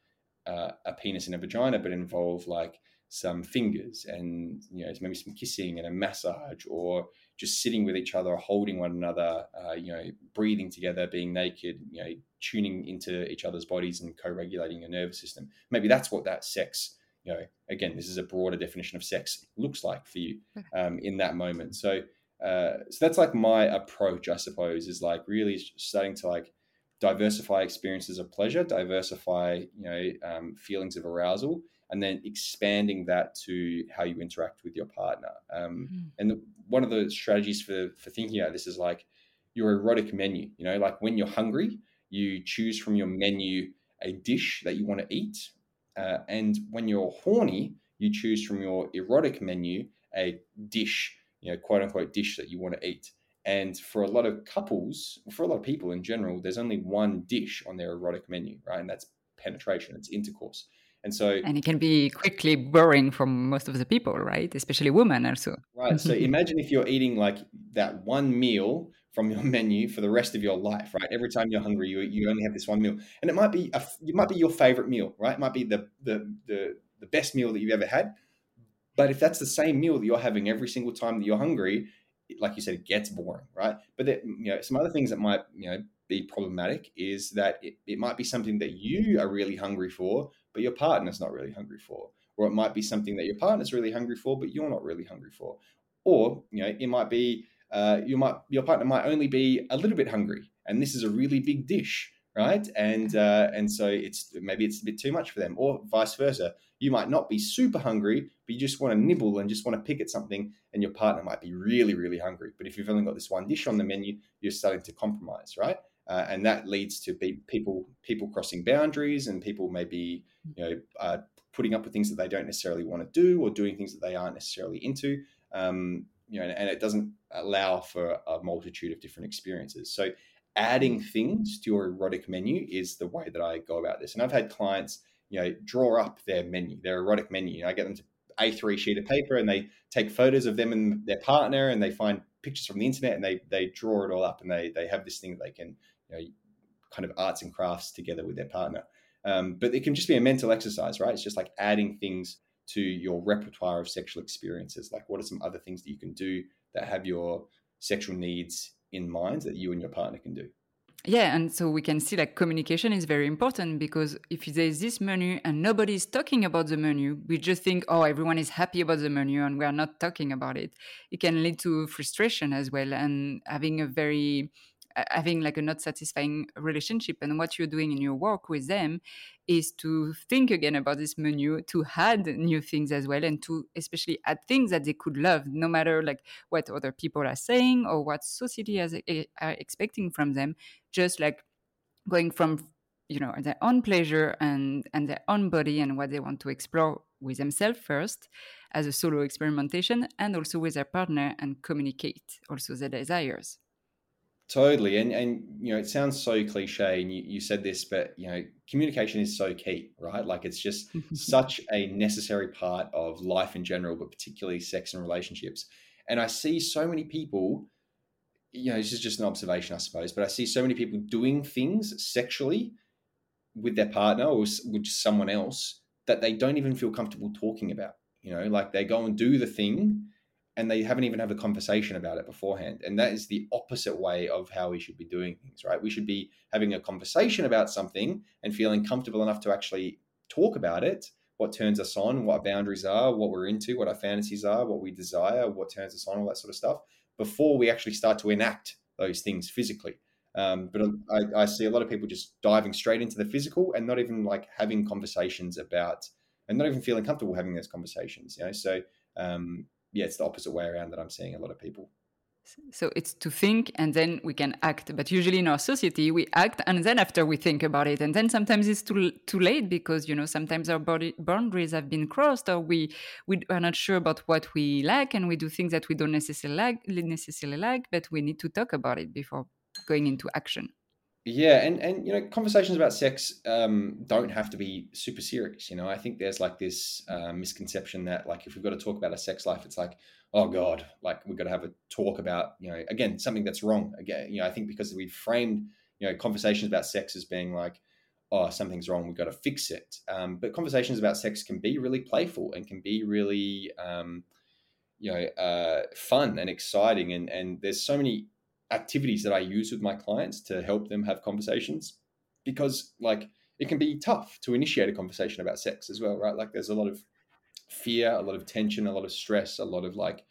uh, a penis and a vagina, but involve like some fingers and you know maybe some kissing and a massage or just sitting with each other holding one another uh, you know breathing together being naked you know tuning into each other's bodies and co-regulating your nervous system. Maybe that's what that sex you know again this is a broader definition of sex looks like for you um, in that moment. So uh, so that's like my approach i suppose is like really starting to like diversify experiences of pleasure diversify you know um, feelings of arousal and then expanding that to how you interact with your partner. Um, mm-hmm. And the, one of the strategies for for thinking about this is like your erotic menu. You know, like when you're hungry, you choose from your menu a dish that you want to eat, uh, and when you're horny, you choose from your erotic menu a dish, you know, quote unquote dish that you want to eat. And for a lot of couples, for a lot of people in general, there's only one dish on their erotic menu, right? And that's penetration, it's intercourse. And so, and it can be quickly boring for most of the people, right? Especially women also. Right. So imagine if you're eating like that one meal from your menu for the rest of your life, right? Every time you're hungry, you, you only have this one meal, and it might be a, it might be your favorite meal, right? It might be the the the the best meal that you've ever had. But if that's the same meal that you're having every single time that you're hungry, like you said, it gets boring, right? But there, you know, some other things that might you know be problematic is that it, it might be something that you are really hungry for, but your partner's not really hungry for. Or it might be something that your partner's really hungry for, but you're not really hungry for. Or, you know, it might be uh, you might your partner might only be a little bit hungry, and this is a really big dish, right? And uh, and so it's maybe it's a bit too much for them, or vice versa. You might not be super hungry, but you just want to nibble and just want to pick at something, and your partner might be really really hungry. But if you've only got this one dish on the menu, you're starting to compromise, right? Uh, and that leads to be, people people crossing boundaries and people maybe you know uh, putting up with things that they don't necessarily want to do or doing things that they aren't necessarily into. Um, you know and, and, it doesn't allow for a multitude of different experiences. So adding things to your erotic menu is the way that i go about this. And i've had clients you know draw up their menu their erotic menu. I get them to a3 sheet of paper and they take photos of them and their partner and they find pictures from the internet and they they draw it all up and they they have this thing that they can you know, kind of arts and crafts together with their partner. Um, but it can just be a mental exercise, right? It's just like adding things to your repertoire of sexual experiences. Like, what are some other things that you can do that have your sexual needs in mind that you and your partner can do? Yeah, and so we can see like communication is very important because if there's this menu and nobody is talking about the menu, we just think, oh, everyone is happy about the menu and we are not talking about it. It can lead to frustration as well and having a very Uh, having like a not satisfying relationship and what you're doing in your work with them is to think again about this menu to add new things as well and to especially add things that they could love no matter like what other people are saying or what society is eh, are expecting from them. Just like going from you know their own pleasure and and their own body and what they want to explore with themselves first as a solo experimentation and also with their partner and communicate also their desires Totally. And and you know, it sounds so cliche and you, you said this, but you know, communication is so key, right? Like it's just such a necessary part of life in general, but particularly sex and relationships. And I see so many people, you know, this is just an observation, I suppose, but I see so many people doing things sexually with their partner or with someone else that they don't even feel comfortable talking about. You know, like they go and do the thing and they haven't even had a conversation about it beforehand. And that is the opposite way of how we should be doing things, right? We should be having a conversation about something and feeling comfortable enough to actually talk about it, what turns us on, what boundaries are, what we're into, what our fantasies are, what we desire, what turns us on, all that sort of stuff, before we actually start to enact those things physically. Um, but I, I see a lot of people just diving straight into the physical and not even like having conversations about, and not even feeling comfortable having those conversations. You know, so um, yeah, it's the opposite way around that I'm seeing a lot of people. So it's to think and then we can act. But usually in our society, we act and then after we think about it. And then sometimes it's too too late because you know sometimes our body boundaries have been crossed or we we are not sure about what we like and we do things that we don't necessarily like, necessarily like. But we need to talk about it before going into action. Yeah, and and you know, conversations about sex um, don't have to be super serious. You know, I think there's like this uh, misconception that like if we've got to talk about a sex life, it's like, oh god, like we've got to have a talk about you know again something that's wrong. Again, you know, I think because we've framed you know conversations about sex as being like, oh something's wrong, we've got to fix it. Um, but conversations about sex can be really playful and can be really um, you know uh, fun and exciting, and and there's so many activities that I use with my clients to help them have conversations because like it can be tough to initiate a conversation about sex as well, right? Like there's a lot of fear, a lot of tension, a lot of stress, a lot of like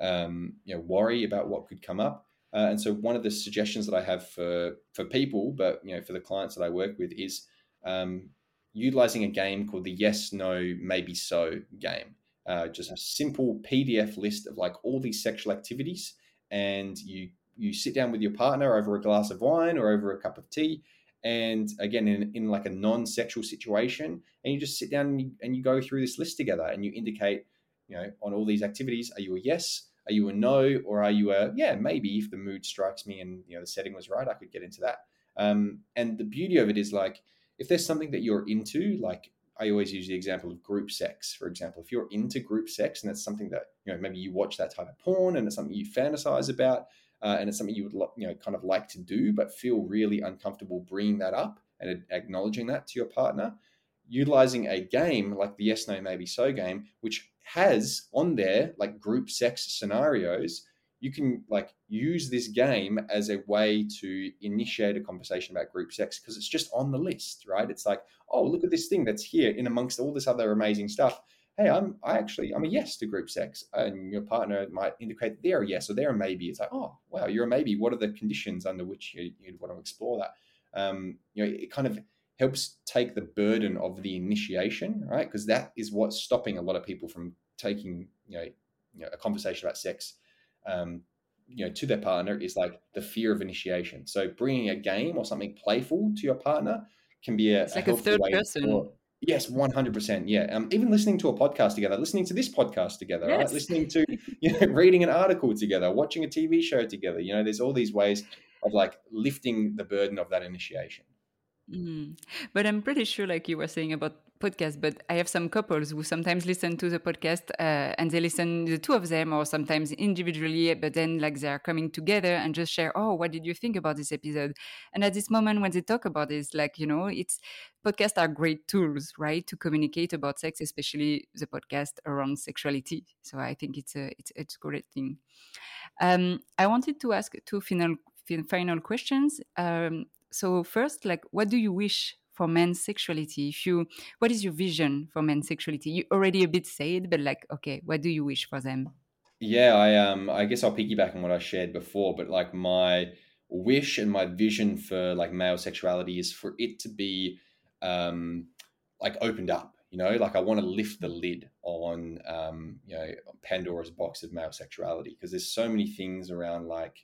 um, you know worry about what could come up. Uh, and so one of the suggestions that I have for for people, but you know for the clients that I work with is um, utilizing a game called the yes, no, maybe so game. Uh, just a simple PDF list of like all these sexual activities, and you you sit down with your partner over a glass of wine or over a cup of tea and again in, in like a non-sexual situation and you just sit down and you, and you go through this list together and you indicate you know on all these activities are you a yes are you a no or are you a yeah maybe if the mood strikes me and you know the setting was right i could get into that. Um, and the beauty of it is like if there's something that you're into like i always use the example of group sex for example. If you're into group sex and that's something that you know maybe you watch that type of porn and it's something you fantasize about uh, and it's something you would you know kind of like to do, but feel really uncomfortable bringing that up and acknowledging that to your partner, utilizing a game like the yes no maybe so game, which has on there like group sex scenarios. You can like use this game as a way to initiate a conversation about group sex because it's just on the list, right? It's like, oh, look at this thing that's here in amongst all this other amazing stuff hey, I'm I actually I'm a yes to group sex, and your partner might indicate they're a yes or they're a maybe. It's like, oh, wow, you're a maybe. What are the conditions under which you, would want to explore that? Um, you know, it kind of helps take the burden of the initiation, right? Because that is what's stopping a lot of people from taking you know, you know a conversation about sex. Um, you know, to their partner is like the fear of initiation. So bringing a game or something playful to your partner can be a, it's like a, a third person. Yes, one hundred percent. Yeah, um, even listening to a podcast together, listening to this podcast together, yes. right? Listening to, you know, reading an article together, watching a TV show together. You know, there's all these ways of like lifting the burden of that initiation. Mm. But I'm pretty sure, like you were saying about podcast, but I have some couples who sometimes listen to the podcast uh, and they listen the two of them or sometimes individually, but then like they are coming together and just share, oh, what did you think about this episode? And at this moment when they talk about this, like, you know, it's podcasts are great tools, right, to communicate about sex, especially the podcast around sexuality. So I think it's a it's it's a great thing. Um, I wanted to ask two final final questions. Um, so first, like, what do you wish for men's sexuality? If you, what is your vision for men's sexuality? You already a bit said, but like, okay, what do you wish for them? Yeah, I um, I guess I'll piggyback on what I shared before, but like my wish and my vision for like male sexuality is for it to be um, like opened up. You know, like I want to lift the lid on um, you know Pandora's box of male sexuality because there's so many things around like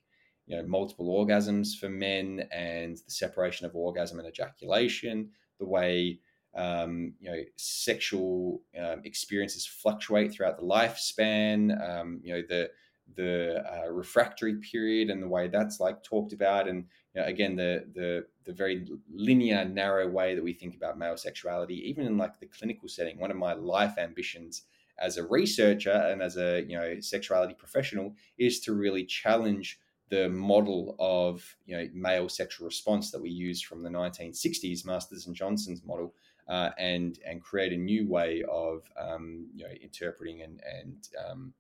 you know multiple orgasms for men and the separation of orgasm and ejaculation, the way um, you know sexual um, experiences fluctuate throughout the lifespan, um, you know the the uh, refractory period and the way that's like talked about, and you know, again the the the very linear, narrow way that we think about male sexuality, even in like the clinical setting. One of my life ambitions as a researcher and as a you know sexuality professional is to really challenge the model of you know male sexual response that we use from the 1960s, Masters and Johnson's model, uh, and and create a new way of um, you know interpreting and and um,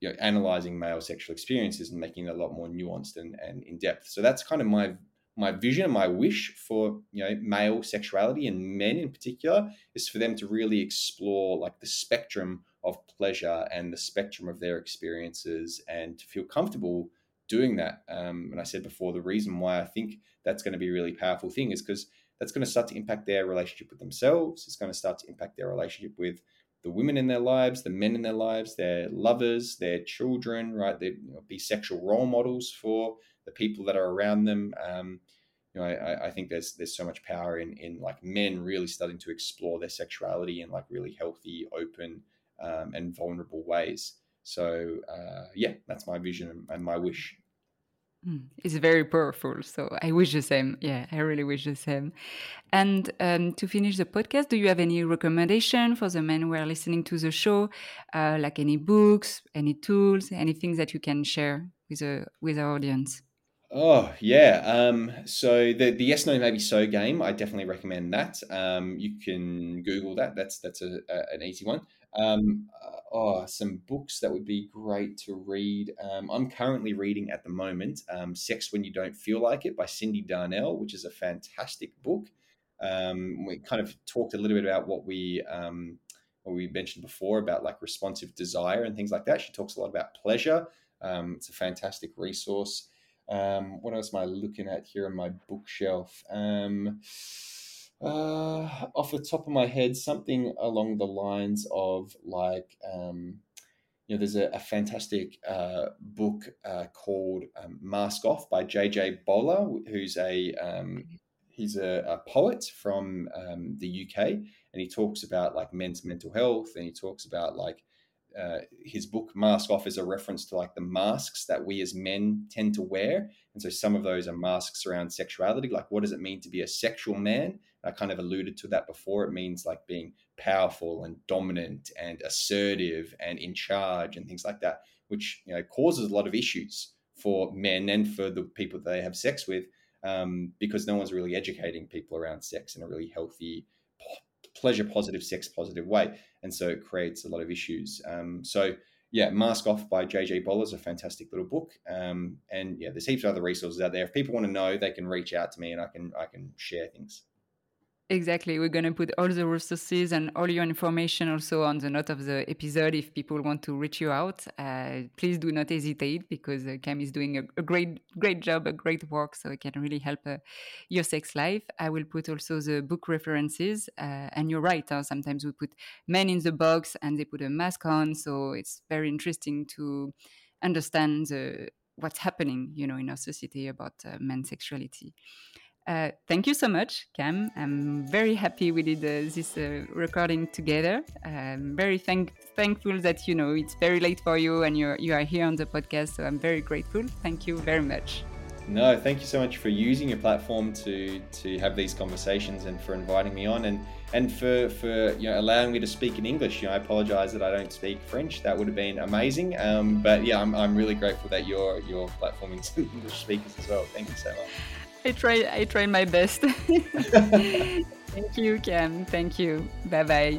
you know analyzing male sexual experiences and making it a lot more nuanced and, and in depth. So that's kind of my my vision, my wish for you know male sexuality and men in particular is for them to really explore like the spectrum of pleasure and the spectrum of their experiences and to feel comfortable doing that. Um, and I said before, the reason why I think that's going to be a really powerful thing is because that's going to start to impact their relationship with themselves. It's going to start to impact their relationship with the women in their lives, the men in their lives, their lovers, their children, right? They you know, be sexual role models for the people that are around them. Um, you know, I, I, think there's there's so much power in in like men really starting to explore their sexuality in like really healthy, open, um, and vulnerable ways. So uh, yeah, that's my vision and my wish. Hmm, it's very powerful. So I wish the same. Yeah, I really wish the same. And um, to finish the podcast, do you have any recommendation for the men who are listening to the show, uh, like any books, any tools, anything that you can share with a with our audience? Oh yeah. Um, so the the yes no maybe so game, I definitely recommend that. Um, you can Google that. That's that's a, a an easy one. Um, uh, oh, some books that would be great to read. Um, I'm currently reading at the moment um, "Sex When You Don't Feel Like It" by Cyndi Darnell, which is a fantastic book. Um, we kind of talked a little bit about what we um, what we mentioned before about like responsive desire and things like that. She talks a lot about pleasure. Um, it's a fantastic resource. Um, what else am I looking at here on my bookshelf? Uh, off the top of my head, something along the lines of like, um, you know, there's a, a fantastic uh, book uh, called um, Mask Off by J.J. Bola, who's a um, he's a, a, poet from um, the UK, and he talks about like men's mental health, and he talks about like uh, his book Mask Off is a reference to like the masks that we as men tend to wear. And so some of those are masks around sexuality. Like, what does it mean to be a sexual man? I kind of alluded to that before. It means like being powerful and dominant and assertive and in charge and things like that, which, you know, causes a lot of issues for men and for the people that they have sex with um, because no one's really educating people around sex in a really healthy, pleasure positive, sex positive way. And so it creates a lot of issues. Um, so, yeah, Mask Off by JJ Bola is a fantastic little book. Um, and yeah, there's heaps of other resources out there. If people want to know, they can reach out to me and I can I can share things. Exactly. We're going to put all the resources and all your information also on the note of the episode. If people want to reach you out, uh, please do not hesitate because uh, Cam is doing a, a, great, great job, a great work, so it can really help uh, your sex life. I will put also the book references. Uh, and you're right. Sometimes we put men in the box and they put a mask on, so it's very interesting to understand the, what's happening, you know, in our society about uh, men's sexuality. Uh, thank you so much, Cam. I'm very happy we did uh, this uh, recording together. I'm very thank thankful that you know it's very late for you and you you are here on the podcast. So I'm very grateful. Thank you very much. No, thank you so much for using your platform to to have these conversations and for inviting me on and and for for you know allowing me to speak in English. You know, I apologize that I don't speak French. That would have been amazing. Um, but yeah, I'm, I'm really grateful that you're you're platforming some English speakers as well. Thank you so much. I try I try my best. Thank you, Cam. Thank you. Bye bye.